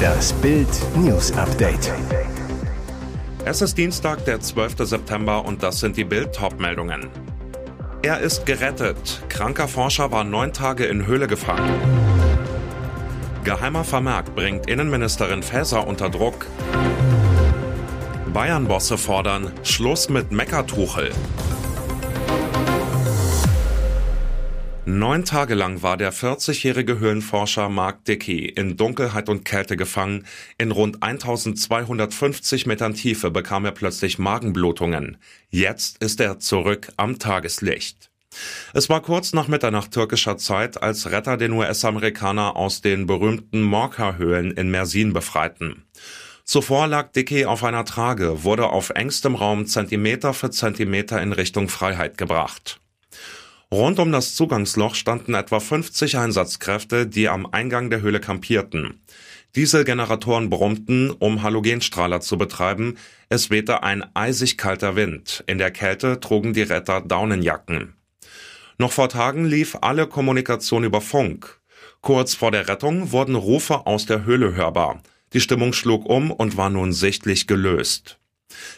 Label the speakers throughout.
Speaker 1: Das Bild News Update.
Speaker 2: Es ist Dienstag, der 12. September und das sind die Bild meldungen Er ist gerettet. Kranker Forscher war neun Tage in Höhle gefangen. Geheimer Vermerk bringt Innenministerin Faeser unter Druck. Bayern-Bosse fordern Schluss mit Meckertuchel. Neun Tage lang war der 40-jährige Höhlenforscher Mark Dickey in Dunkelheit und Kälte gefangen. In rund 1250 Metern Tiefe bekam er plötzlich Magenblutungen. Jetzt ist er zurück am Tageslicht. Es war kurz nach Mitternacht türkischer Zeit, als Retter den US-Amerikaner aus den berühmten Morka-Höhlen in Mersin befreiten. Zuvor lag Dickey auf einer Trage, wurde auf engstem Raum Zentimeter für Zentimeter in Richtung Freiheit gebracht. Rund um das Zugangsloch standen etwa 50 Einsatzkräfte, die am Eingang der Höhle kampierten. Dieselgeneratoren brummten, um Halogenstrahler zu betreiben. Es wehte ein eisig kalter Wind. In der Kälte trugen die Retter Daunenjacken. Noch vor Tagen lief alle Kommunikation über Funk. Kurz vor der Rettung wurden Rufe aus der Höhle hörbar. Die Stimmung schlug um und war nun sichtlich gelöst.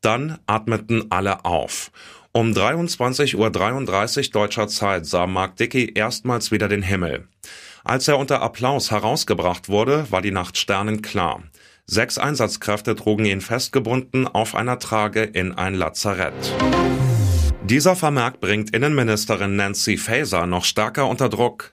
Speaker 2: Dann atmeten alle auf. Um 23.33 Uhr deutscher Zeit sah Mark Dickey erstmals wieder den Himmel. Als er unter Applaus herausgebracht wurde, war die Nacht sternenklar. Sechs Einsatzkräfte trugen ihn festgebunden auf einer Trage in ein Lazarett. Dieser Vermerk bringt Innenministerin Nancy Faeser noch stärker unter Druck.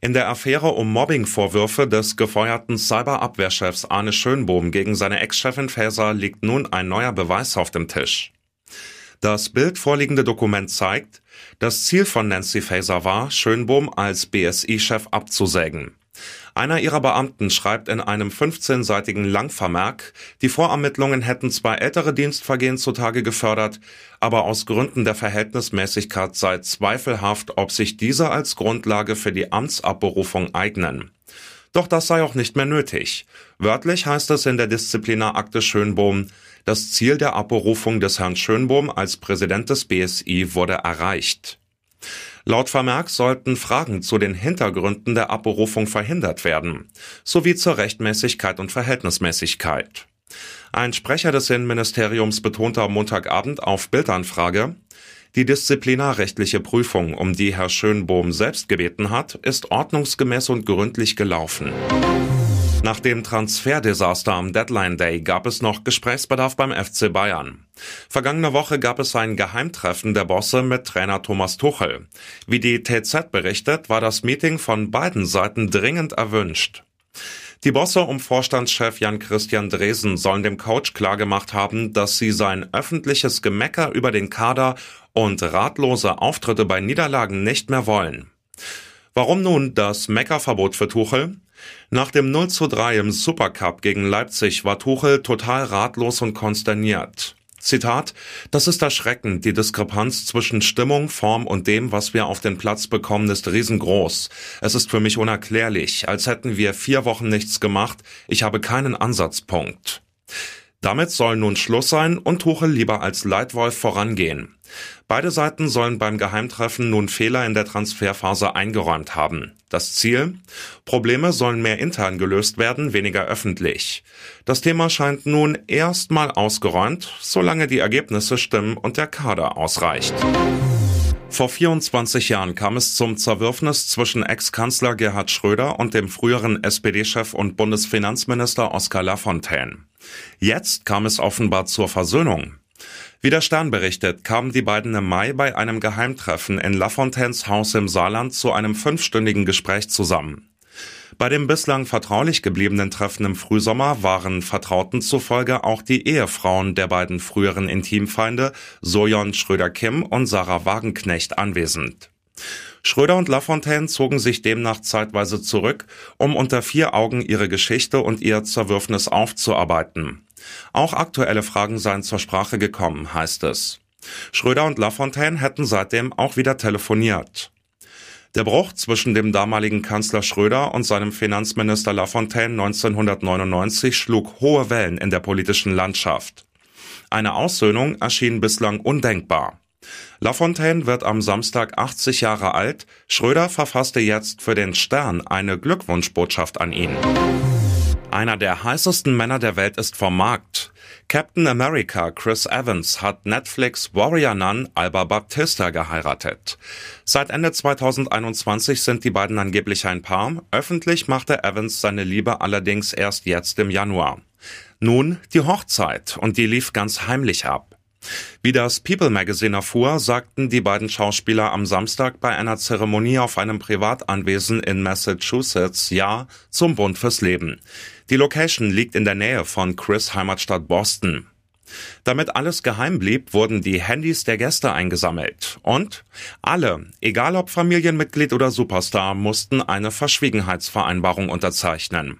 Speaker 2: In der Affäre um Mobbingvorwürfe des gefeuerten Cyberabwehrchefs Arne Schönbohm gegen seine Ex-Chefin Faeser liegt nun ein neuer Beweis auf dem Tisch. Das Bild vorliegende Dokument zeigt, das Ziel von Nancy Faeser war, Schönbohm als BSI-Chef abzusägen. Einer ihrer Beamten schreibt in einem 15-seitigen Langvermerk, die Vorermittlungen hätten zwar ältere Dienstvergehen zutage gefördert, aber aus Gründen der Verhältnismäßigkeit sei zweifelhaft, ob sich diese als Grundlage für die Amtsabberufung eignen. Doch das sei auch nicht mehr nötig. Wörtlich heißt es in der Disziplinarakte Schönbohm, das Ziel der Abberufung des Herrn Schönbohm als Präsident des BSI wurde erreicht. Laut Vermerk sollten Fragen zu den Hintergründen der Abberufung verhindert werden, sowie zur Rechtmäßigkeit und Verhältnismäßigkeit. Ein Sprecher des Innenministeriums betonte am Montagabend auf Bildanfrage, die disziplinarrechtliche Prüfung, um die Herr Schönbohm selbst gebeten hat, ist ordnungsgemäß und gründlich gelaufen. Nach dem Transferdesaster am Deadline Day gab es noch Gesprächsbedarf beim FC Bayern. Vergangene Woche gab es ein Geheimtreffen der Bosse mit Trainer Thomas Tuchel. Wie die TZ berichtet, war das Meeting von beiden Seiten dringend erwünscht. Die Bosse um Vorstandschef Jan-Christian Dresen sollen dem Coach klargemacht haben, dass sie sein öffentliches Gemecker über den Kader und ratlose Auftritte bei Niederlagen nicht mehr wollen. Warum nun das Meckerverbot für Tuchel? Nach dem 0 zu 3 im Supercup gegen Leipzig war Tuchel total ratlos und konsterniert. Zitat, das ist erschreckend. Die Diskrepanz zwischen Stimmung, Form und dem, was wir auf den Platz bekommen, ist riesengroß. Es ist für mich unerklärlich, als hätten wir vier Wochen nichts gemacht. Ich habe keinen Ansatzpunkt. Damit soll nun Schluss sein und Tuchel lieber als Leitwolf vorangehen. Beide Seiten sollen beim Geheimtreffen nun Fehler in der Transferphase eingeräumt haben. Das Ziel? Probleme sollen mehr intern gelöst werden, weniger öffentlich. Das Thema scheint nun erstmal ausgeräumt, solange die Ergebnisse stimmen und der Kader ausreicht. Vor 24 Jahren kam es zum Zerwürfnis zwischen Ex-Kanzler Gerhard Schröder und dem früheren SPD-Chef und Bundesfinanzminister Oskar Lafontaine. Jetzt kam es offenbar zur Versöhnung. Wie der Stern berichtet, kamen die beiden im Mai bei einem Geheimtreffen in Lafontaines Haus im Saarland zu einem fünfstündigen Gespräch zusammen. Bei dem bislang vertraulich gebliebenen Treffen im Frühsommer waren Vertrauten zufolge auch die Ehefrauen der beiden früheren Intimfeinde Sojon Schröder-Kim und Sarah Wagenknecht anwesend. Schröder und Lafontaine zogen sich demnach zeitweise zurück, um unter vier Augen ihre Geschichte und ihr Zerwürfnis aufzuarbeiten. Auch aktuelle Fragen seien zur Sprache gekommen, heißt es. Schröder und Lafontaine hätten seitdem auch wieder telefoniert. Der Bruch zwischen dem damaligen Kanzler Schröder und seinem Finanzminister Lafontaine 1999 schlug hohe Wellen in der politischen Landschaft. Eine Aussöhnung erschien bislang undenkbar. Lafontaine wird am Samstag 80 Jahre alt. Schröder verfasste jetzt für den Stern eine Glückwunschbotschaft an ihn. Einer der heißesten Männer der Welt ist vom Markt. Captain America Chris Evans hat Netflix Warrior Nun Alba Baptista geheiratet. Seit Ende 2021 sind die beiden angeblich ein Paar. Öffentlich machte Evans seine Liebe allerdings erst jetzt im Januar. Nun die Hochzeit und die lief ganz heimlich ab. Wie das People Magazine erfuhr, sagten die beiden Schauspieler am Samstag bei einer Zeremonie auf einem Privatanwesen in Massachusetts Ja zum Bund fürs Leben. Die Location liegt in der Nähe von Chris Heimatstadt Boston. Damit alles geheim blieb, wurden die Handys der Gäste eingesammelt. Und alle, egal ob Familienmitglied oder Superstar, mussten eine Verschwiegenheitsvereinbarung unterzeichnen.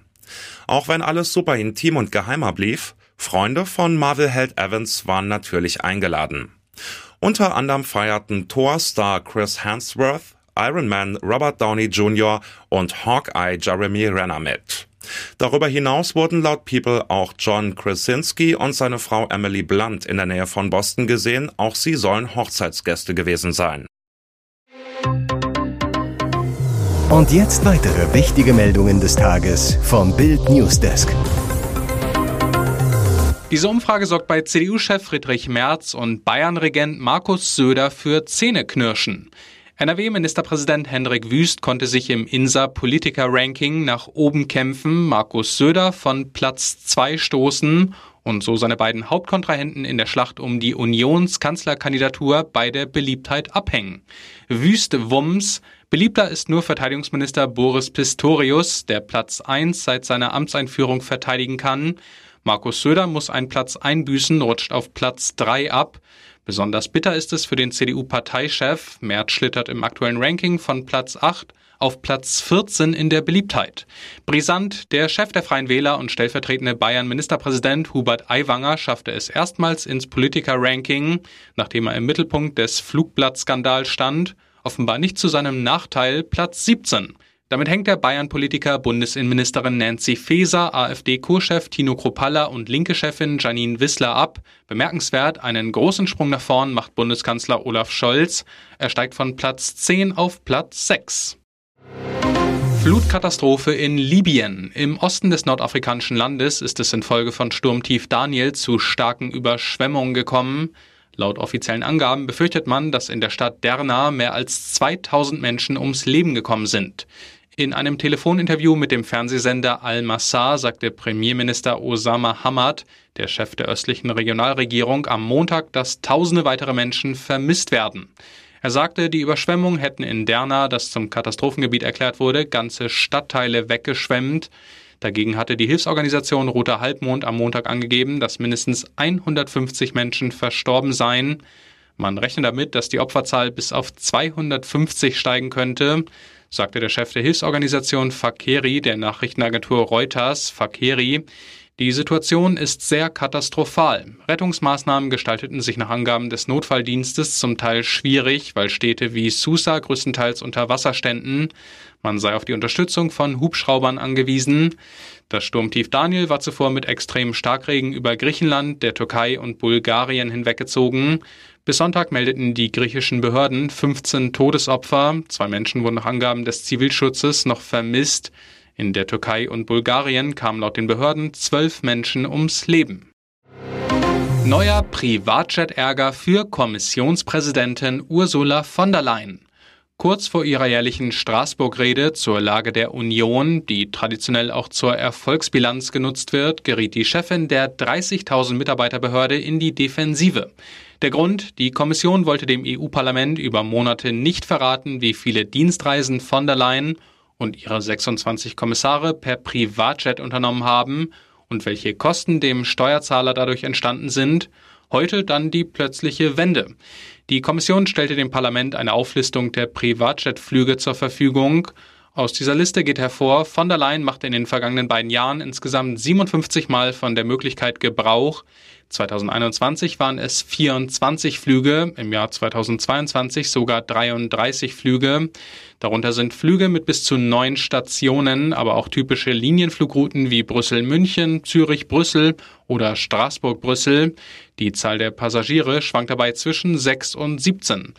Speaker 2: Auch wenn alles super intim und geheimer blieb, Freunde von Marvel-Held Evans waren natürlich eingeladen. Unter anderem feierten Thor-Star Chris Hemsworth, Iron Man Robert Downey Jr. und Hawkeye Jeremy Renner mit. Darüber hinaus wurden laut People auch John Krasinski und seine Frau Emily Blunt in der Nähe von Boston gesehen. Auch sie sollen Hochzeitsgäste gewesen sein.
Speaker 1: Und jetzt weitere wichtige Meldungen des Tages vom Bild Newsdesk.
Speaker 3: Diese Umfrage sorgt bei CDU-Chef Friedrich Merz und Bayern-Regent Markus Söder für Zähneknirschen. NRW-Ministerpräsident Hendrik Wüst konnte sich im INSA Politiker-Ranking nach oben kämpfen, Markus Söder von Platz 2 stoßen und so seine beiden Hauptkontrahenten in der Schlacht um die Unionskanzlerkandidatur bei der Beliebtheit abhängen. Wüst Wumms Beliebter ist nur Verteidigungsminister Boris Pistorius, der Platz 1 seit seiner Amtseinführung verteidigen kann. Markus Söder muss einen Platz einbüßen, rutscht auf Platz 3 ab. Besonders bitter ist es für den CDU-Parteichef. Merz schlittert im aktuellen Ranking von Platz 8 auf Platz 14 in der Beliebtheit. Brisant, der Chef der Freien Wähler und stellvertretende Bayern-Ministerpräsident Hubert Aiwanger schaffte es erstmals ins Politiker-Ranking, nachdem er im Mittelpunkt des Flugblattskandals stand, offenbar nicht zu seinem Nachteil Platz 17. Damit hängt der Bayern-Politiker Bundesinnenministerin Nancy Faeser, AfD-Co-Chef Tino Kropalla und Linke-Chefin Janine Wissler ab. Bemerkenswert, einen großen Sprung nach vorn macht Bundeskanzler Olaf Scholz. Er steigt von Platz 10 auf Platz 6. Flutkatastrophe in Libyen. Im Osten des nordafrikanischen Landes ist es infolge von Sturmtief Daniel zu starken Überschwemmungen gekommen. Laut offiziellen Angaben befürchtet man, dass in der Stadt Derna mehr als 2000 Menschen ums Leben gekommen sind. In einem Telefoninterview mit dem Fernsehsender Al-Massar sagte Premierminister Osama Hamad, der Chef der östlichen Regionalregierung, am Montag, dass tausende weitere Menschen vermisst werden. Er sagte, die Überschwemmungen hätten in Derna, das zum Katastrophengebiet erklärt wurde, ganze Stadtteile weggeschwemmt. Dagegen hatte die Hilfsorganisation Roter Halbmond am Montag angegeben, dass mindestens 150 Menschen verstorben seien. Man rechnet damit, dass die Opferzahl bis auf 250 steigen könnte sagte der Chef der Hilfsorganisation Fakeri der Nachrichtenagentur Reuters, Fakeri, die Situation ist sehr katastrophal. Rettungsmaßnahmen gestalteten sich nach Angaben des Notfalldienstes zum Teil schwierig, weil Städte wie Susa größtenteils unter Wasser ständen. Man sei auf die Unterstützung von Hubschraubern angewiesen. Das Sturmtief Daniel war zuvor mit extremem Starkregen über Griechenland, der Türkei und Bulgarien hinweggezogen. Bis Sonntag meldeten die griechischen Behörden 15 Todesopfer. Zwei Menschen wurden nach Angaben des Zivilschutzes noch vermisst. In der Türkei und Bulgarien kamen laut den Behörden zwölf Menschen ums Leben. Neuer Privatjet-Ärger für Kommissionspräsidentin Ursula von der Leyen. Kurz vor ihrer jährlichen Straßburg-Rede zur Lage der Union, die traditionell auch zur Erfolgsbilanz genutzt wird, geriet die Chefin der 30.000 Mitarbeiterbehörde in die Defensive. Der Grund, die Kommission wollte dem EU-Parlament über Monate nicht verraten, wie viele Dienstreisen von der Leyen und ihre 26 Kommissare per Privatjet unternommen haben und welche Kosten dem Steuerzahler dadurch entstanden sind, heute dann die plötzliche Wende. Die Kommission stellte dem Parlament eine Auflistung der Privatjetflüge zur Verfügung. Aus dieser Liste geht hervor, von der Leyen machte in den vergangenen beiden Jahren insgesamt 57 Mal von der Möglichkeit Gebrauch. 2021 waren es 24 Flüge, im Jahr 2022 sogar 33 Flüge. Darunter sind Flüge mit bis zu neun Stationen, aber auch typische Linienflugrouten wie Brüssel-München, Zürich-Brüssel oder Straßburg-Brüssel. Die Zahl der Passagiere schwankt dabei zwischen 6 und 17.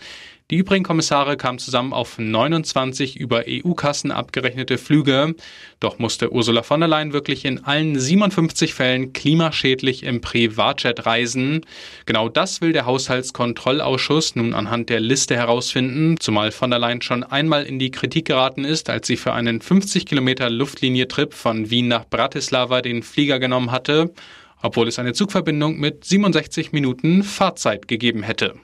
Speaker 3: Die übrigen Kommissare kamen zusammen auf 29 über EU-Kassen abgerechnete Flüge. Doch musste Ursula von der Leyen wirklich in allen 57 Fällen klimaschädlich im Privatjet reisen. Genau das will der Haushaltskontrollausschuss nun anhand der Liste herausfinden, zumal von der Leyen schon einmal in die Kritik geraten ist, als sie für einen 50 Kilometer Luftlinie-Trip von Wien nach Bratislava den Flieger genommen hatte, obwohl es eine Zugverbindung mit 67 Minuten Fahrzeit gegeben hätte.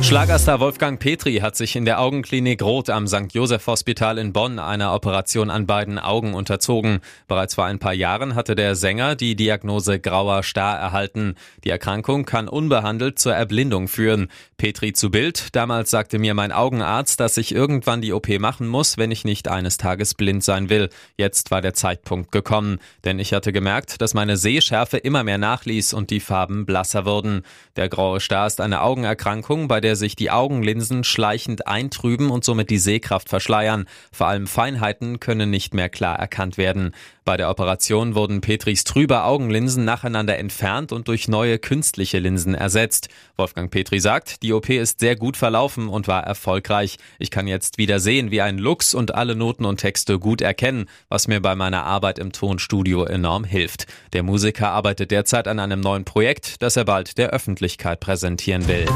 Speaker 4: Schlagerstar Wolfgang Petri hat sich in der Augenklinik Roth am St. Joseph Hospital in Bonn einer Operation an beiden Augen unterzogen. Bereits vor ein paar Jahren hatte der Sänger die Diagnose grauer Star erhalten. Die Erkrankung kann unbehandelt zur Erblindung führen. Petri zu Bild. Damals sagte mir mein Augenarzt, dass ich irgendwann die OP machen muss, wenn ich nicht eines Tages blind sein will. Jetzt war der Zeitpunkt gekommen. Denn ich hatte gemerkt, dass meine Sehschärfe immer mehr nachließ und die Farben blasser wurden. Der graue Star ist eine Augenerkrankung, bei der der sich die Augenlinsen schleichend eintrüben und somit die Sehkraft verschleiern. Vor allem Feinheiten können nicht mehr klar erkannt werden. Bei der Operation wurden Petris trübe Augenlinsen nacheinander entfernt und durch neue künstliche Linsen ersetzt. Wolfgang Petri sagt, die OP ist sehr gut verlaufen und war erfolgreich. Ich kann jetzt wieder sehen wie ein Lux und alle Noten und Texte gut erkennen, was mir bei meiner Arbeit im Tonstudio enorm hilft. Der Musiker arbeitet derzeit an einem neuen Projekt, das er bald der Öffentlichkeit präsentieren will.